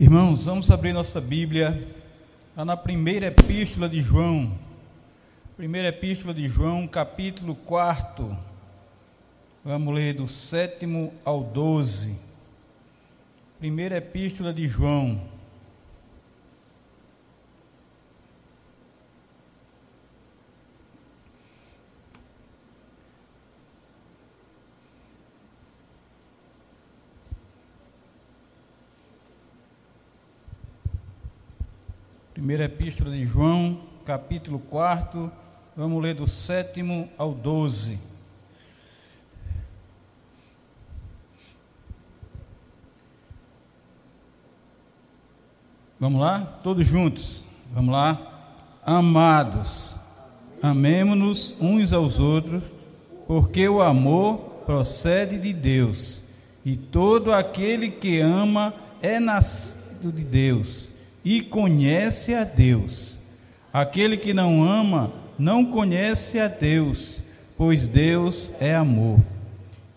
Irmãos, vamos abrir nossa Bíblia lá na primeira epístola de João. Primeira epístola de João, capítulo 4. Vamos ler do sétimo ao 12. Primeira epístola de João. Primeira Epístola de João, capítulo 4, vamos ler do sétimo ao 12. Vamos lá? Todos juntos. Vamos lá? Amados, amemo-nos uns aos outros, porque o amor procede de Deus, e todo aquele que ama é nascido de Deus e conhece a Deus. Aquele que não ama não conhece a Deus, pois Deus é amor.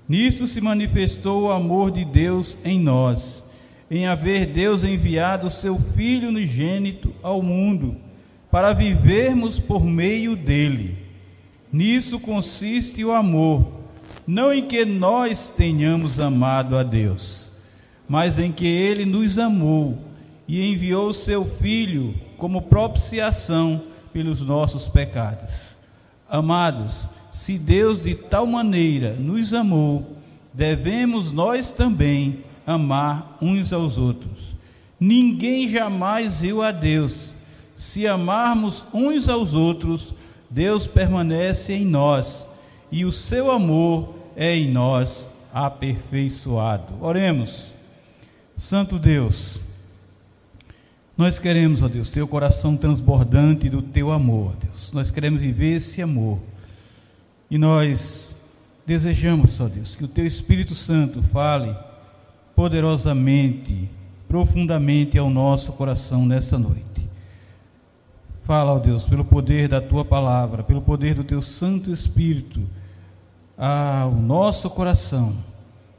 Nisso se manifestou o amor de Deus em nós, em haver Deus enviado seu Filho unigênito ao mundo, para vivermos por meio dele. Nisso consiste o amor, não em que nós tenhamos amado a Deus, mas em que ele nos amou e enviou seu Filho como propiciação pelos nossos pecados. Amados, se Deus de tal maneira nos amou, devemos nós também amar uns aos outros. Ninguém jamais viu a Deus. Se amarmos uns aos outros, Deus permanece em nós e o seu amor é em nós aperfeiçoado. Oremos. Santo Deus, nós queremos, ó Deus, ter o coração transbordante do teu amor, Deus. Nós queremos viver esse amor. E nós desejamos, ó Deus, que o teu Espírito Santo fale poderosamente, profundamente ao nosso coração nessa noite. Fala, ó Deus, pelo poder da tua palavra, pelo poder do teu Santo Espírito, ao nosso coração.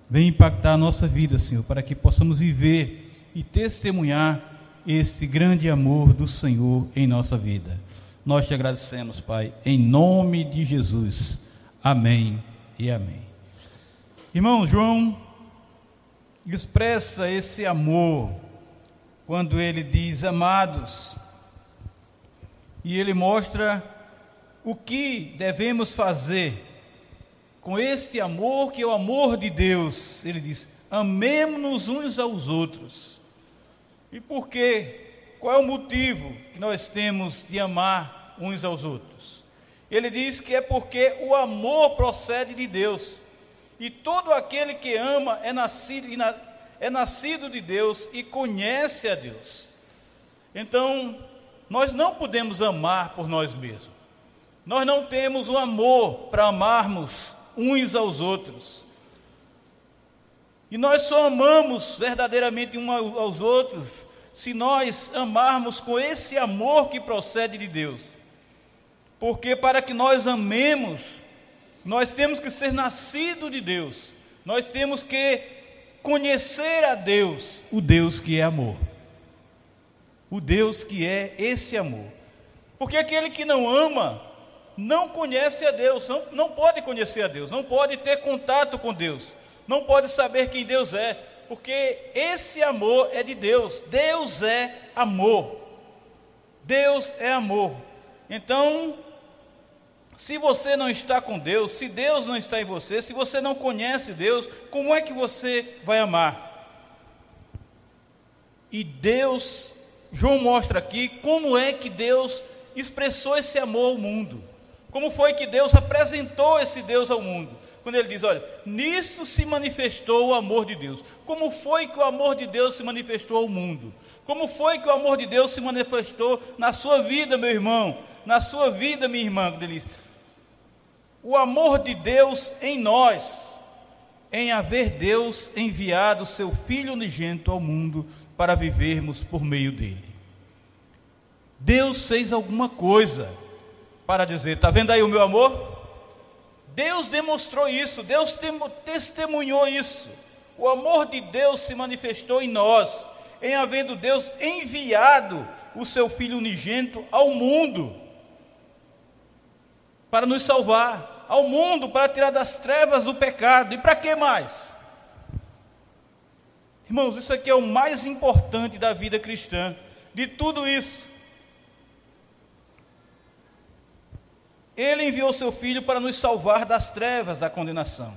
Vem impactar a nossa vida, Senhor, para que possamos viver e testemunhar este grande amor do Senhor em nossa vida. Nós te agradecemos, Pai, em nome de Jesus. Amém e amém. Irmão João expressa esse amor quando ele diz amados, e ele mostra o que devemos fazer com este amor que é o amor de Deus. Ele diz: amemos-nos uns aos outros e por quê? Qual é o motivo que nós temos de amar uns aos outros? Ele diz que é porque o amor procede de Deus. E todo aquele que ama é nascido, é nascido de Deus e conhece a Deus. Então, nós não podemos amar por nós mesmos. Nós não temos o amor para amarmos uns aos outros. E nós só amamos verdadeiramente uns aos outros se nós amarmos com esse amor que procede de Deus. Porque para que nós amemos, nós temos que ser nascido de Deus. Nós temos que conhecer a Deus, o Deus que é amor. O Deus que é esse amor. Porque aquele que não ama, não conhece a Deus, não, não pode conhecer a Deus, não pode ter contato com Deus não pode saber quem Deus é, porque esse amor é de Deus. Deus é amor. Deus é amor. Então, se você não está com Deus, se Deus não está em você, se você não conhece Deus, como é que você vai amar? E Deus, João mostra aqui como é que Deus expressou esse amor ao mundo. Como foi que Deus apresentou esse Deus ao mundo? quando ele diz: Olha, nisso se manifestou o amor de Deus. Como foi que o amor de Deus se manifestou ao mundo? Como foi que o amor de Deus se manifestou na sua vida, meu irmão? Na sua vida, minha irmã, quando ele diz: O amor de Deus em nós. em haver Deus enviado seu Filho unigênito ao mundo para vivermos por meio dele. Deus fez alguma coisa para dizer: está vendo aí o meu amor? Deus demonstrou isso, Deus testemunhou isso. O amor de Deus se manifestou em nós, em havendo Deus enviado o seu Filho unigênito ao mundo para nos salvar, ao mundo para tirar das trevas do pecado. E para que mais? Irmãos, isso aqui é o mais importante da vida cristã. De tudo isso, Ele enviou seu Filho para nos salvar das trevas da condenação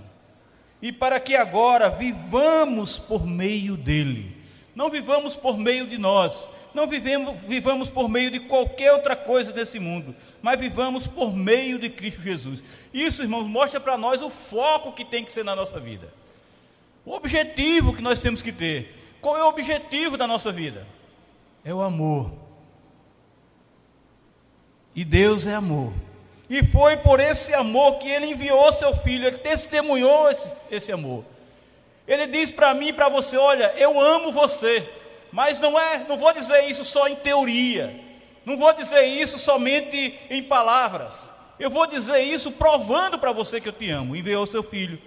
e para que agora vivamos por meio dele. Não vivamos por meio de nós, não vivemos, vivamos por meio de qualquer outra coisa desse mundo, mas vivamos por meio de Cristo Jesus. Isso, irmãos, mostra para nós o foco que tem que ser na nossa vida, o objetivo que nós temos que ter. Qual é o objetivo da nossa vida? É o amor. E Deus é amor. E foi por esse amor que ele enviou seu filho, ele testemunhou esse, esse amor. Ele diz para mim e para você: Olha, eu amo você, mas não é, não vou dizer isso só em teoria, não vou dizer isso somente em palavras, eu vou dizer isso provando para você que eu te amo. Enviou seu filho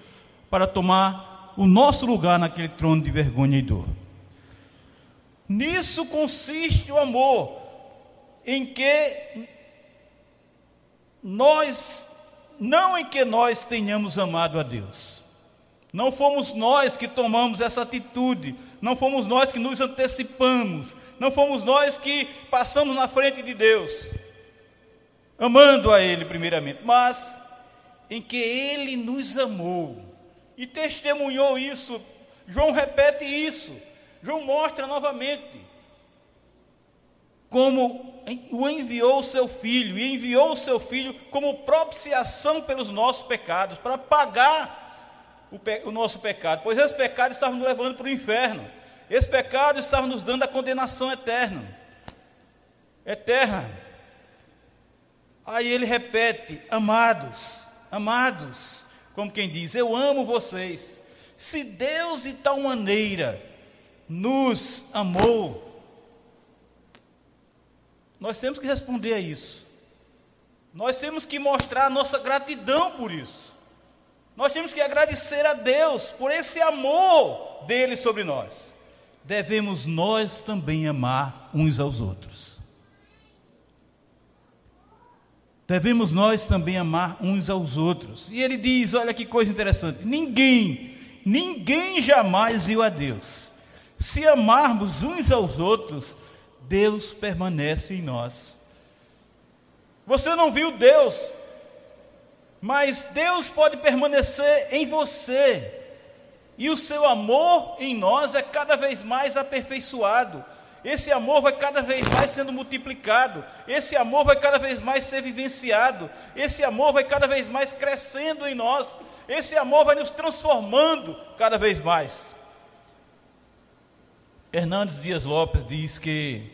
para tomar o nosso lugar naquele trono de vergonha e dor. Nisso consiste o amor, em que nós, não em que nós tenhamos amado a Deus, não fomos nós que tomamos essa atitude, não fomos nós que nos antecipamos, não fomos nós que passamos na frente de Deus, amando a Ele primeiramente, mas em que Ele nos amou. E testemunhou isso. João repete isso, João mostra novamente como o enviou o seu filho, e enviou o seu filho como propiciação pelos nossos pecados, para pagar o, pe o nosso pecado, pois esse pecado estava nos levando para o inferno, esse pecado estava nos dando a condenação eterna. Eterna. Aí ele repete: amados, amados, como quem diz, eu amo vocês. Se Deus de tal maneira nos amou, nós temos que responder a isso. Nós temos que mostrar a nossa gratidão por isso. Nós temos que agradecer a Deus por esse amor dele sobre nós. Devemos nós também amar uns aos outros. Devemos nós também amar uns aos outros. E ele diz: olha que coisa interessante: ninguém, ninguém jamais viu a Deus. Se amarmos uns aos outros, Deus permanece em nós. Você não viu Deus, mas Deus pode permanecer em você. E o seu amor em nós é cada vez mais aperfeiçoado. Esse amor vai cada vez mais sendo multiplicado. Esse amor vai cada vez mais ser vivenciado. Esse amor vai cada vez mais crescendo em nós. Esse amor vai nos transformando cada vez mais. Hernandes Dias Lopes diz que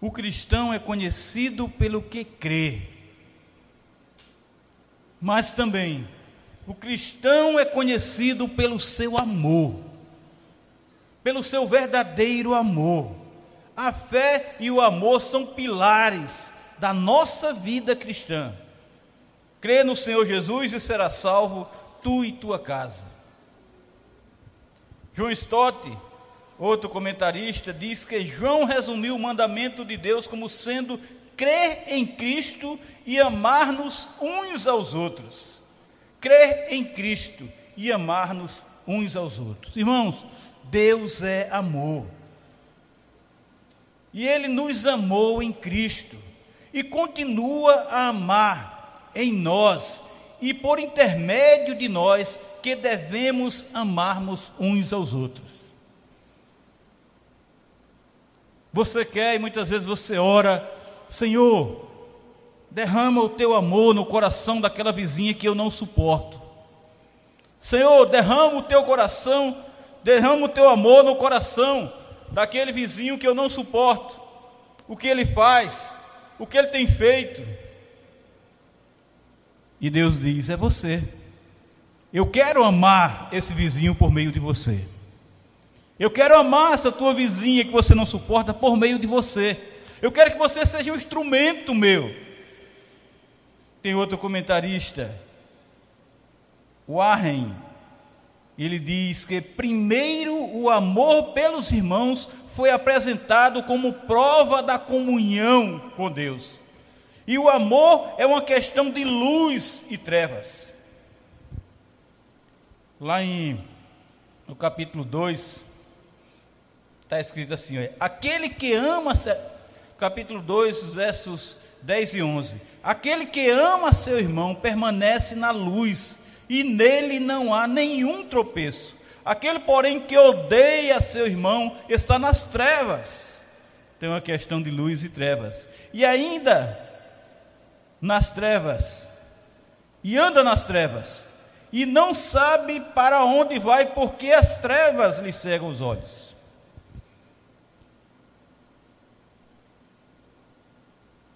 o cristão é conhecido pelo que crê, mas também o cristão é conhecido pelo seu amor, pelo seu verdadeiro amor. A fé e o amor são pilares da nossa vida cristã. Crê no Senhor Jesus e será salvo tu e tua casa. João Stott Outro comentarista diz que João resumiu o mandamento de Deus como sendo crer em Cristo e amar-nos uns aos outros. Crer em Cristo e amar-nos uns aos outros. Irmãos, Deus é amor. E Ele nos amou em Cristo e continua a amar em nós e por intermédio de nós que devemos amarmos uns aos outros. Você quer e muitas vezes você ora, Senhor, derrama o teu amor no coração daquela vizinha que eu não suporto. Senhor, derrama o teu coração, derrama o teu amor no coração daquele vizinho que eu não suporto. O que ele faz, o que ele tem feito. E Deus diz: é você. Eu quero amar esse vizinho por meio de você. Eu quero amar essa tua vizinha que você não suporta por meio de você. Eu quero que você seja um instrumento meu. Tem outro comentarista, Warren, ele diz que primeiro o amor pelos irmãos foi apresentado como prova da comunhão com Deus. E o amor é uma questão de luz e trevas. Lá em no capítulo 2, está escrito assim: aquele que ama, capítulo 2, versos 10 e 11: aquele que ama seu irmão permanece na luz, e nele não há nenhum tropeço. Aquele, porém, que odeia seu irmão está nas trevas. Tem uma questão de luz e trevas. E ainda nas trevas, e anda nas trevas, e não sabe para onde vai, porque as trevas lhe cegam os olhos.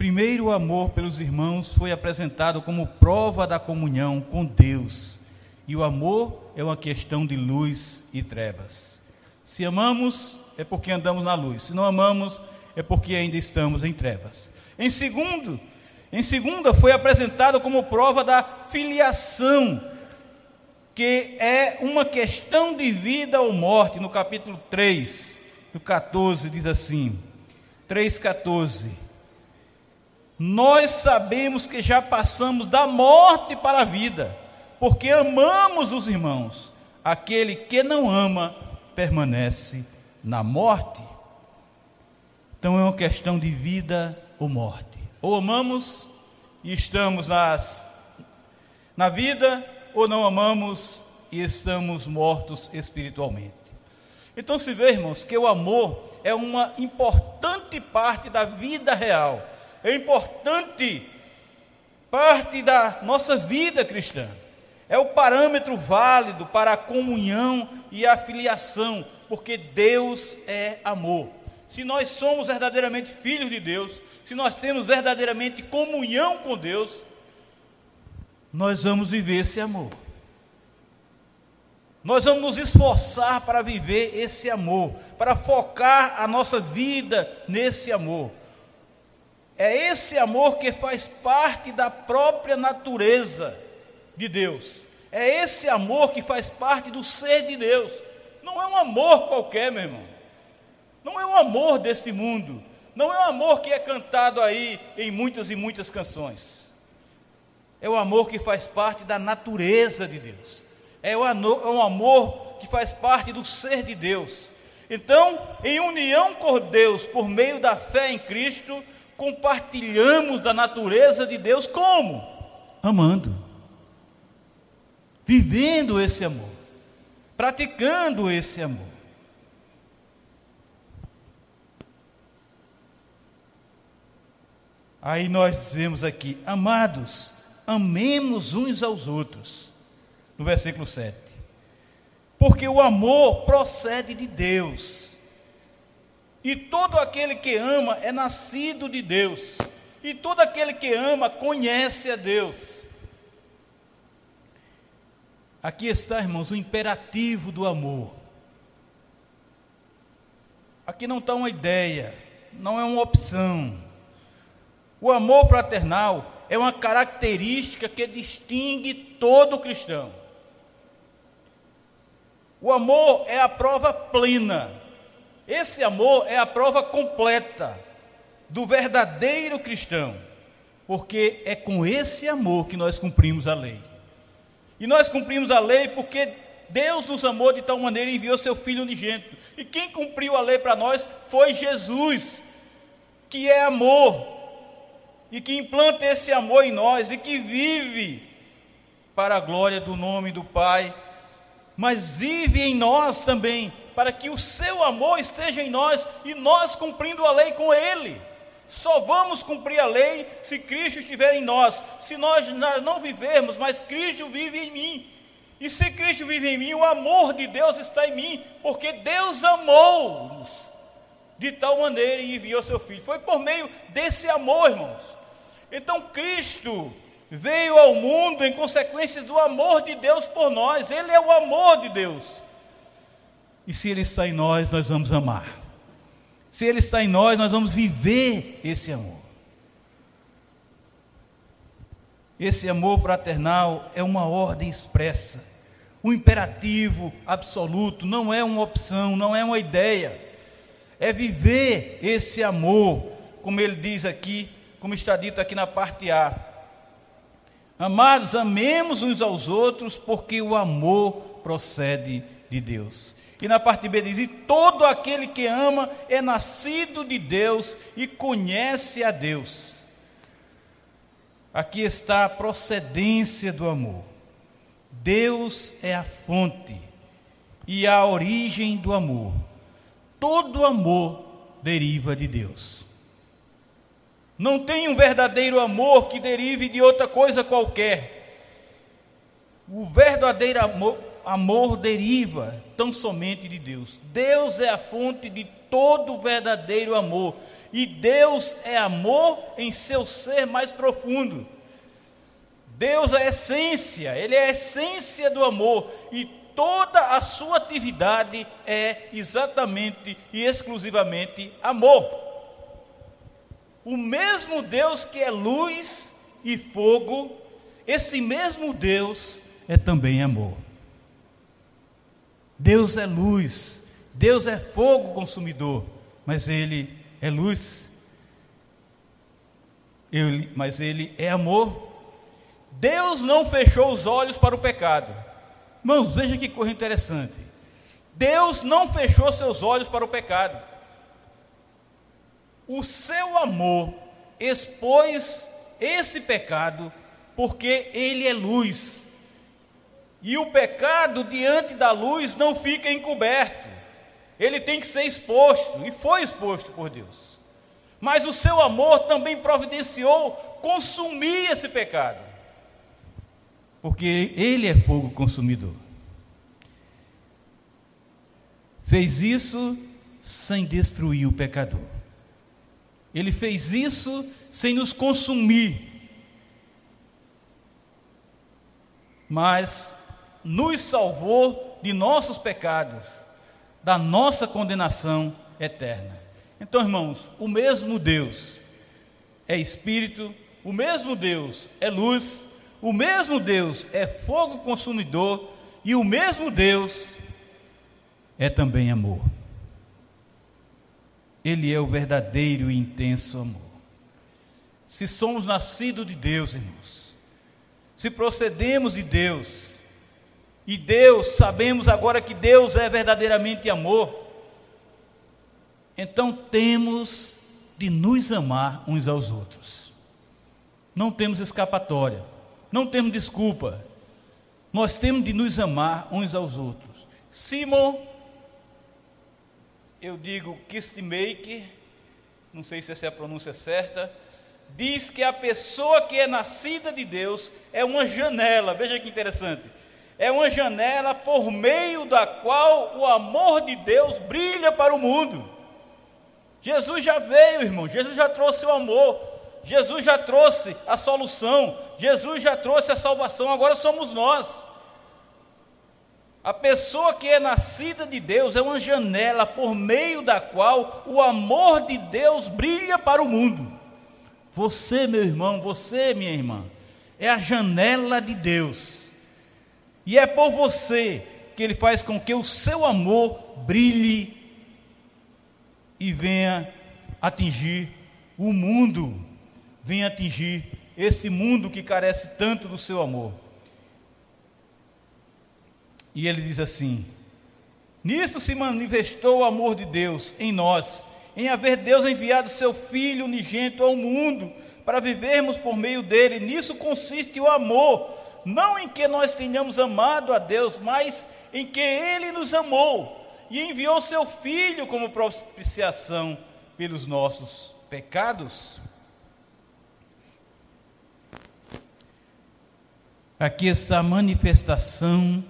Primeiro, amor pelos irmãos foi apresentado como prova da comunhão com Deus. E o amor é uma questão de luz e trevas. Se amamos, é porque andamos na luz. Se não amamos, é porque ainda estamos em trevas. Em segundo, em segunda, foi apresentado como prova da filiação, que é uma questão de vida ou morte, no capítulo 3, no 14, diz assim: 3,14. Nós sabemos que já passamos da morte para a vida, porque amamos os irmãos. Aquele que não ama permanece na morte. Então é uma questão de vida ou morte. Ou amamos e estamos nas, na vida, ou não amamos e estamos mortos espiritualmente. Então se vê, irmãos, que o amor é uma importante parte da vida real, é importante parte da nossa vida cristã. É o parâmetro válido para a comunhão e a filiação, porque Deus é amor. Se nós somos verdadeiramente filhos de Deus, se nós temos verdadeiramente comunhão com Deus, nós vamos viver esse amor. Nós vamos nos esforçar para viver esse amor, para focar a nossa vida nesse amor. É esse amor que faz parte da própria natureza de Deus. É esse amor que faz parte do ser de Deus. Não é um amor qualquer, meu irmão. Não é um amor desse mundo não é o amor que é cantado aí em muitas e muitas canções. É o amor que faz parte da natureza de Deus. É é amor que faz parte do ser de Deus. Então, em união com Deus, por meio da fé em Cristo, compartilhamos da natureza de Deus como? Amando. Vivendo esse amor. Praticando esse amor. Aí nós vemos aqui, amados, amemos uns aos outros, no versículo 7. Porque o amor procede de Deus. E todo aquele que ama é nascido de Deus. E todo aquele que ama conhece a Deus. Aqui está, irmãos, o imperativo do amor. Aqui não está uma ideia, não é uma opção o amor fraternal é uma característica que distingue todo cristão. O amor é a prova plena. Esse amor é a prova completa do verdadeiro cristão, porque é com esse amor que nós cumprimos a lei. E nós cumprimos a lei porque Deus nos amou de tal maneira e enviou seu Filho unigênito. E quem cumpriu a lei para nós foi Jesus, que é amor, e que implanta esse amor em nós e que vive para a glória do nome do Pai, mas vive em nós também, para que o seu amor esteja em nós e nós cumprindo a lei com Ele. Só vamos cumprir a lei se Cristo estiver em nós. Se nós não vivermos, mas Cristo vive em mim. E se Cristo vive em mim, o amor de Deus está em mim, porque Deus amou-nos de tal maneira e enviou seu Filho. Foi por meio desse amor, irmãos, então Cristo veio ao mundo em consequência do amor de Deus por nós. Ele é o amor de Deus. E se Ele está em nós, nós vamos amar. Se Ele está em nós, nós vamos viver esse amor. Esse amor fraternal é uma ordem expressa, um imperativo absoluto, não é uma opção, não é uma ideia. É viver esse amor, como ele diz aqui, como está dito aqui na parte A. Amados, amemos uns aos outros, porque o amor procede de Deus. E na parte B diz: E todo aquele que ama é nascido de Deus e conhece a Deus. Aqui está a procedência do amor. Deus é a fonte e a origem do amor. Todo amor deriva de Deus. Não tem um verdadeiro amor que derive de outra coisa qualquer. O verdadeiro amor, amor deriva tão somente de Deus. Deus é a fonte de todo verdadeiro amor. E Deus é amor em seu ser mais profundo. Deus é a essência, Ele é a essência do amor. E toda a sua atividade é exatamente e exclusivamente amor. O mesmo Deus que é luz e fogo, esse mesmo Deus é também amor. Deus é luz, Deus é fogo consumidor, mas Ele é luz. Ele, mas Ele é amor. Deus não fechou os olhos para o pecado. Irmãos, veja que coisa interessante. Deus não fechou seus olhos para o pecado. O seu amor expôs esse pecado porque ele é luz. E o pecado diante da luz não fica encoberto. Ele tem que ser exposto, e foi exposto por Deus. Mas o seu amor também providenciou consumir esse pecado. Porque ele é fogo consumidor. Fez isso sem destruir o pecador. Ele fez isso sem nos consumir. Mas nos salvou de nossos pecados, da nossa condenação eterna. Então, irmãos, o mesmo Deus é Espírito, o mesmo Deus é luz, o mesmo Deus é fogo consumidor e o mesmo Deus é também amor. Ele é o verdadeiro e intenso amor. Se somos nascidos de Deus, irmãos, se procedemos de Deus, e Deus, sabemos agora que Deus é verdadeiramente amor. Então temos de nos amar uns aos outros. Não temos escapatória, não temos desculpa. Nós temos de nos amar uns aos outros. Simon, eu digo Kistmaker, não sei se essa é a pronúncia certa, diz que a pessoa que é nascida de Deus é uma janela. Veja que interessante é uma janela por meio da qual o amor de Deus brilha para o mundo. Jesus já veio, irmão, Jesus já trouxe o amor, Jesus já trouxe a solução, Jesus já trouxe a salvação, agora somos nós. A pessoa que é nascida de Deus é uma janela por meio da qual o amor de Deus brilha para o mundo. Você, meu irmão, você, minha irmã, é a janela de Deus e é por você que Ele faz com que o seu amor brilhe e venha atingir o mundo, venha atingir esse mundo que carece tanto do seu amor. E ele diz assim: Nisso se manifestou o amor de Deus em nós, em haver Deus enviado seu Filho unigênito ao mundo, para vivermos por meio dele. Nisso consiste o amor não em que nós tenhamos amado a Deus, mas em que Ele nos amou e enviou seu Filho como propiciação pelos nossos pecados. Aqui está a manifestação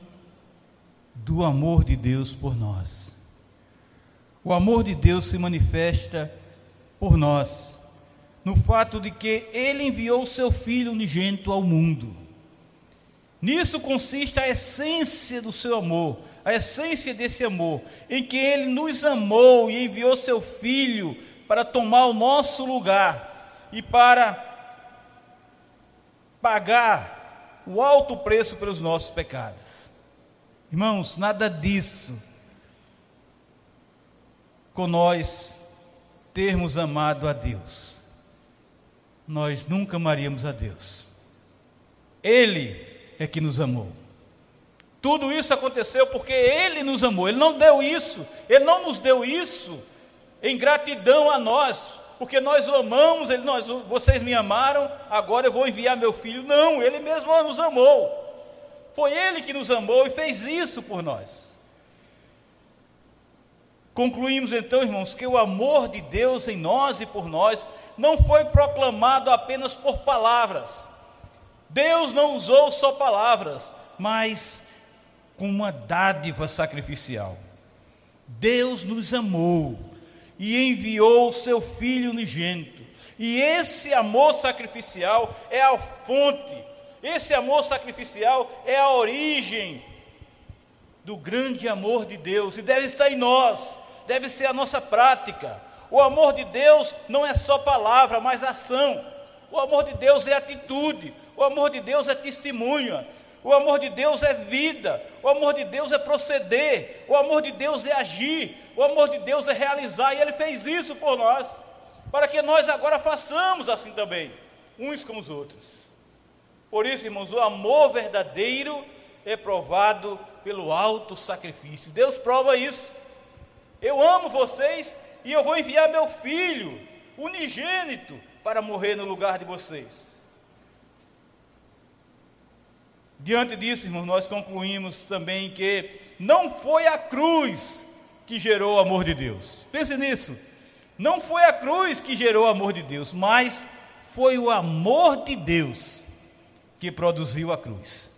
do amor de Deus por nós. O amor de Deus se manifesta por nós, no fato de que ele enviou o seu filho unigênito ao mundo. Nisso consiste a essência do seu amor, a essência desse amor, em que ele nos amou e enviou seu filho para tomar o nosso lugar e para pagar o alto preço pelos nossos pecados. Irmãos, nada disso com nós termos amado a Deus. Nós nunca amaríamos a Deus. Ele é que nos amou. Tudo isso aconteceu porque Ele nos amou. Ele não deu isso, Ele não nos deu isso em gratidão a nós, porque nós o amamos, ele, nós, vocês me amaram, agora eu vou enviar meu filho. Não, Ele mesmo nos amou. Foi Ele que nos amou e fez isso por nós. Concluímos então, irmãos, que o amor de Deus em nós e por nós não foi proclamado apenas por palavras. Deus não usou só palavras, mas com uma dádiva sacrificial. Deus nos amou e enviou o seu Filho unigênito. E esse amor sacrificial é a fonte, esse amor sacrificial é a origem do grande amor de Deus e deve estar em nós deve ser a nossa prática. O amor de Deus não é só palavra, mas ação. O amor de Deus é atitude. O amor de Deus é testemunha. O amor de Deus é vida. O amor de Deus é proceder. O amor de Deus é agir. O amor de Deus é realizar. E Ele fez isso por nós, para que nós agora façamos assim também, uns com os outros. Por isso, irmãos, o amor verdadeiro é provado pelo alto sacrifício. Deus prova isso. Eu amo vocês e eu vou enviar meu filho, unigênito, para morrer no lugar de vocês. Diante disso, irmãos, nós concluímos também que não foi a cruz que gerou o amor de Deus. Pense nisso. Não foi a cruz que gerou o amor de Deus, mas foi o amor de Deus que produziu a cruz.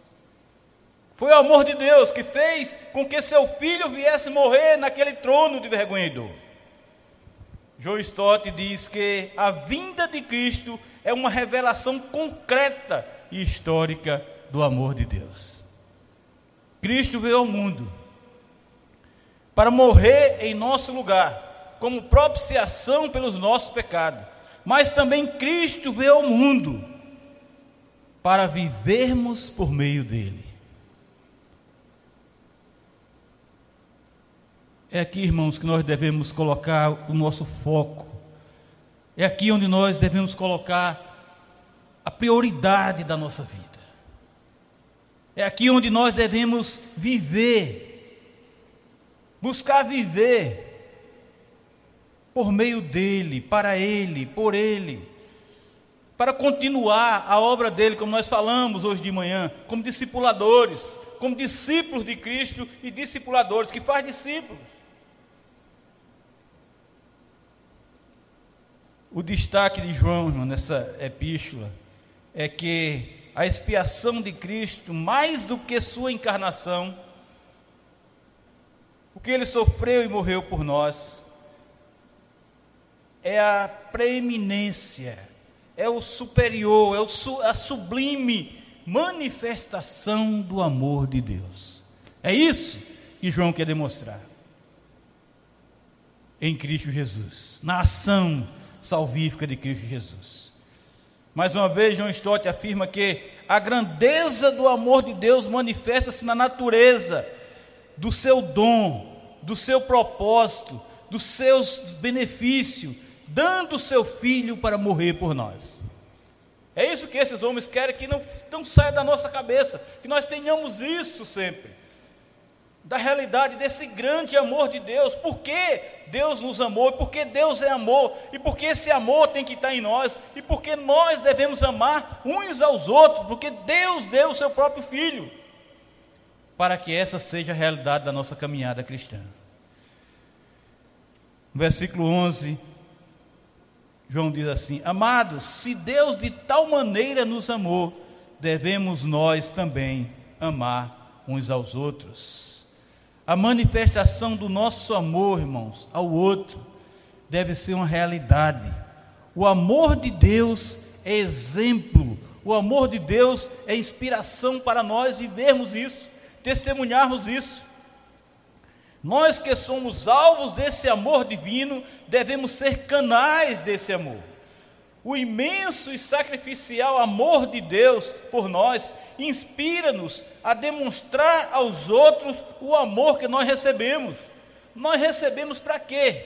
Foi o amor de Deus que fez com que seu filho viesse morrer naquele trono de vergonhador. João Stott diz que a vinda de Cristo é uma revelação concreta e histórica do amor de Deus. Cristo veio ao mundo para morrer em nosso lugar, como propiciação pelos nossos pecados. Mas também Cristo veio ao mundo para vivermos por meio dele. É aqui, irmãos, que nós devemos colocar o nosso foco. É aqui onde nós devemos colocar a prioridade da nossa vida. É aqui onde nós devemos viver, buscar viver por meio dele, para ele, por ele, para continuar a obra dele, como nós falamos hoje de manhã, como discipuladores, como discípulos de Cristo e discipuladores, que faz discípulos. O destaque de João, irmão, nessa epístola, é que a expiação de Cristo, mais do que sua encarnação, o que ele sofreu e morreu por nós, é a preeminência, é o superior, é o, a sublime manifestação do amor de Deus. É isso que João quer demonstrar em Cristo Jesus, na ação salvífica de Cristo Jesus. Mais uma vez, João Stott afirma que a grandeza do amor de Deus manifesta-se na natureza do seu dom, do seu propósito, dos seus benefícios, dando o seu filho para morrer por nós. É isso que esses homens querem que não, não saia da nossa cabeça, que nós tenhamos isso sempre da realidade desse grande amor de Deus. Por que Deus nos amou? E por que Deus é amor? E por que esse amor tem que estar em nós? E por que nós devemos amar uns aos outros? Porque Deus deu o seu próprio filho para que essa seja a realidade da nossa caminhada cristã. No versículo 11, João diz assim: Amados, se Deus de tal maneira nos amou, devemos nós também amar uns aos outros. A manifestação do nosso amor, irmãos, ao outro, deve ser uma realidade, O amor de Deus é exemplo, o amor de Deus é inspiração para nós vivermos isso, testemunharmos isso. Nós que somos alvos desse amor divino, devemos ser canais desse amor. O imenso e sacrificial amor de Deus por nós inspira-nos a demonstrar aos outros o amor que nós recebemos. Nós recebemos para quê?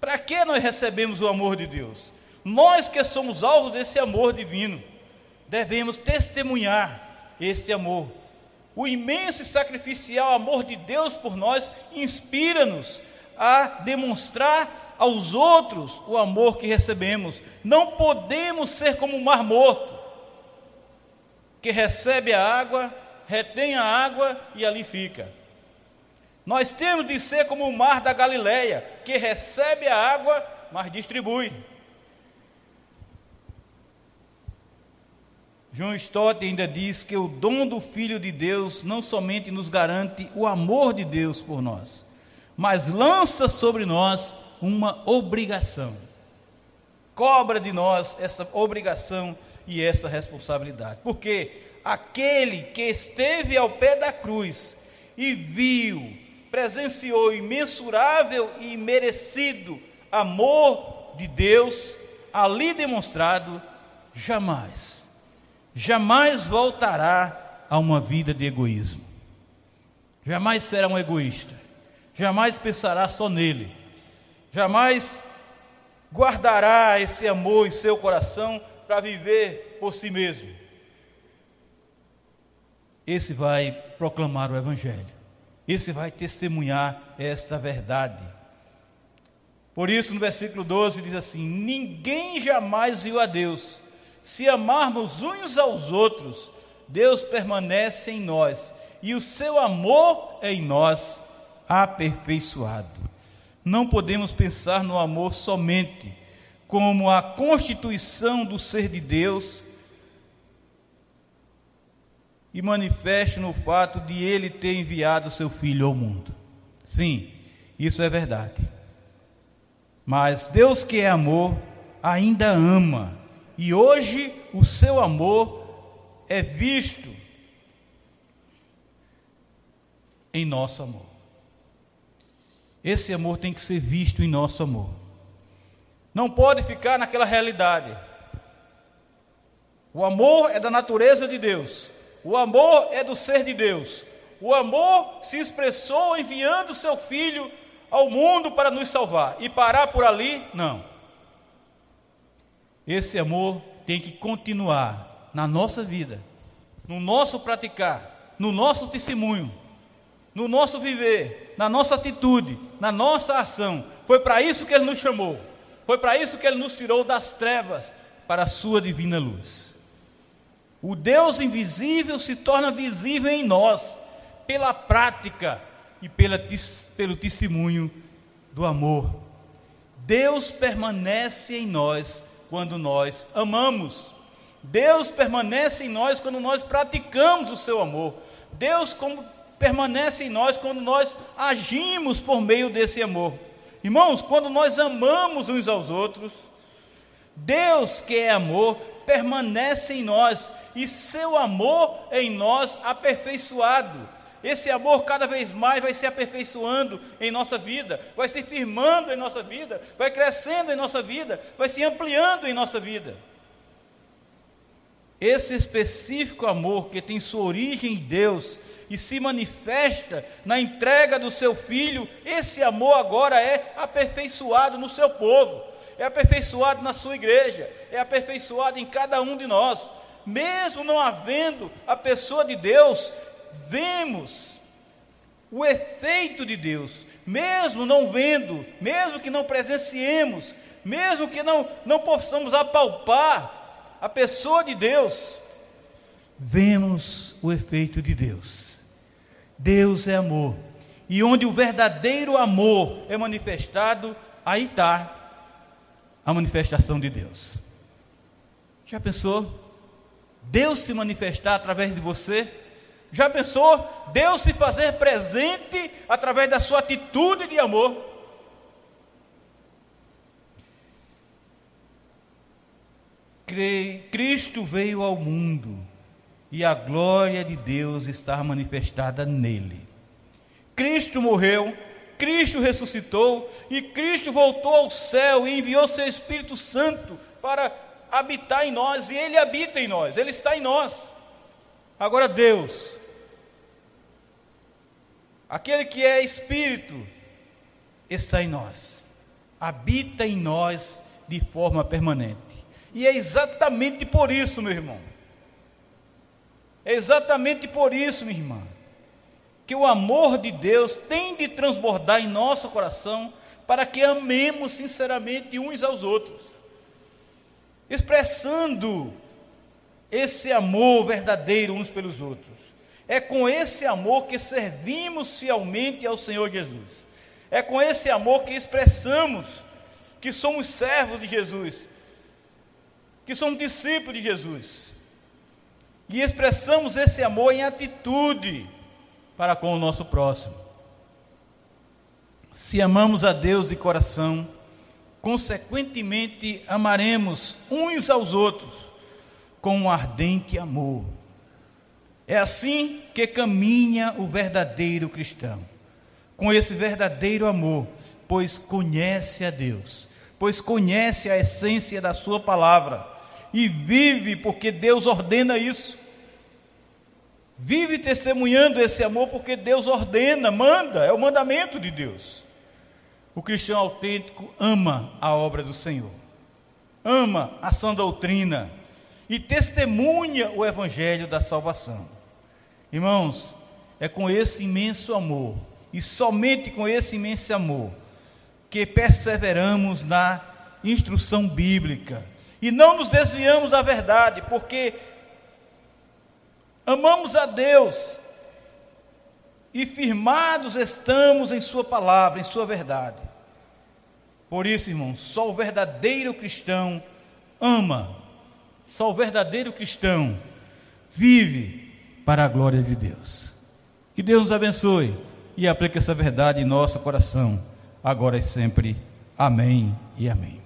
Para que nós recebemos o amor de Deus? Nós que somos alvos desse amor divino, devemos testemunhar esse amor. O imenso e sacrificial amor de Deus por nós inspira-nos a demonstrar aos outros o amor que recebemos. Não podemos ser como o mar morto, que recebe a água, retém a água e ali fica. Nós temos de ser como o mar da Galileia, que recebe a água, mas distribui. João Stott ainda diz que o dom do Filho de Deus não somente nos garante o amor de Deus por nós, mas lança sobre nós uma obrigação. Cobra de nós essa obrigação e essa responsabilidade. Porque aquele que esteve ao pé da cruz e viu, presenciou imensurável e merecido amor de Deus ali demonstrado, jamais, jamais voltará a uma vida de egoísmo. Jamais será um egoísta. Jamais pensará só nele jamais guardará esse amor em seu coração para viver por si mesmo. Esse vai proclamar o Evangelho, esse vai testemunhar esta verdade. Por isso, no versículo 12 diz assim: Ninguém jamais viu a Deus. Se amarmos uns aos outros, Deus permanece em nós e o seu amor é em nós aperfeiçoado não podemos pensar no amor somente como a constituição do ser de Deus e manifeste no fato de ele ter enviado seu filho ao mundo. Sim, isso é verdade. Mas Deus que é amor ainda ama, e hoje o seu amor é visto em nosso amor. Esse amor tem que ser visto em nosso amor. Não pode ficar naquela realidade. O amor é da natureza de Deus. O amor é do ser de Deus. O amor se expressou enviando seu filho ao mundo para nos salvar. E parar por ali, não. Esse amor tem que continuar na nossa vida, no nosso praticar, no nosso testemunho, no nosso viver, na nossa atitude, na nossa ação. Foi para isso que Ele nos chamou. Foi para isso que Ele nos tirou das trevas para a Sua divina luz. O Deus invisível se torna visível em nós pela prática e pela, pelo testemunho do amor. Deus permanece em nós quando nós amamos. Deus permanece em nós quando nós praticamos o seu amor. Deus, como permanece em nós quando nós agimos por meio desse amor. Irmãos, quando nós amamos uns aos outros, Deus que é amor permanece em nós e seu amor em nós aperfeiçoado. Esse amor cada vez mais vai se aperfeiçoando em nossa vida, vai se firmando em nossa vida, vai crescendo em nossa vida, vai se ampliando em nossa vida. Esse específico amor que tem sua origem em Deus e se manifesta na entrega do seu filho, esse amor agora é aperfeiçoado no seu povo, é aperfeiçoado na sua igreja, é aperfeiçoado em cada um de nós. Mesmo não havendo a pessoa de Deus, vemos o efeito de Deus, mesmo não vendo, mesmo que não presenciemos, mesmo que não, não possamos apalpar a pessoa de Deus, vemos o efeito de Deus. Deus é amor. E onde o verdadeiro amor é manifestado, aí está a manifestação de Deus. Já pensou? Deus se manifestar através de você? Já pensou? Deus se fazer presente através da sua atitude de amor? Cristo veio ao mundo e a glória de Deus está manifestada nele. Cristo morreu, Cristo ressuscitou e Cristo voltou ao céu e enviou seu Espírito Santo para habitar em nós, e ele habita em nós, ele está em nós. Agora Deus, aquele que é espírito, está em nós. Habita em nós de forma permanente. E é exatamente por isso, meu irmão, é exatamente por isso, minha irmã, que o amor de Deus tem de transbordar em nosso coração para que amemos sinceramente uns aos outros, expressando esse amor verdadeiro uns pelos outros. É com esse amor que servimos fielmente ao Senhor Jesus. É com esse amor que expressamos que somos servos de Jesus, que somos discípulos de Jesus e expressamos esse amor em atitude para com o nosso próximo. Se amamos a Deus de coração, consequentemente amaremos uns aos outros com um ardente amor. É assim que caminha o verdadeiro cristão, com esse verdadeiro amor, pois conhece a Deus, pois conhece a essência da Sua palavra e vive porque Deus ordena isso. Vive testemunhando esse amor porque Deus ordena, manda, é o mandamento de Deus. O cristão autêntico ama a obra do Senhor, ama a sã doutrina e testemunha o evangelho da salvação. Irmãos, é com esse imenso amor e somente com esse imenso amor que perseveramos na instrução bíblica e não nos desviamos da verdade, porque amamos a Deus e firmados estamos em Sua palavra, em Sua verdade. Por isso, irmãos, só o verdadeiro cristão ama, só o verdadeiro cristão vive para a glória de Deus. Que Deus nos abençoe e aplique essa verdade em nosso coração, agora e sempre. Amém e amém.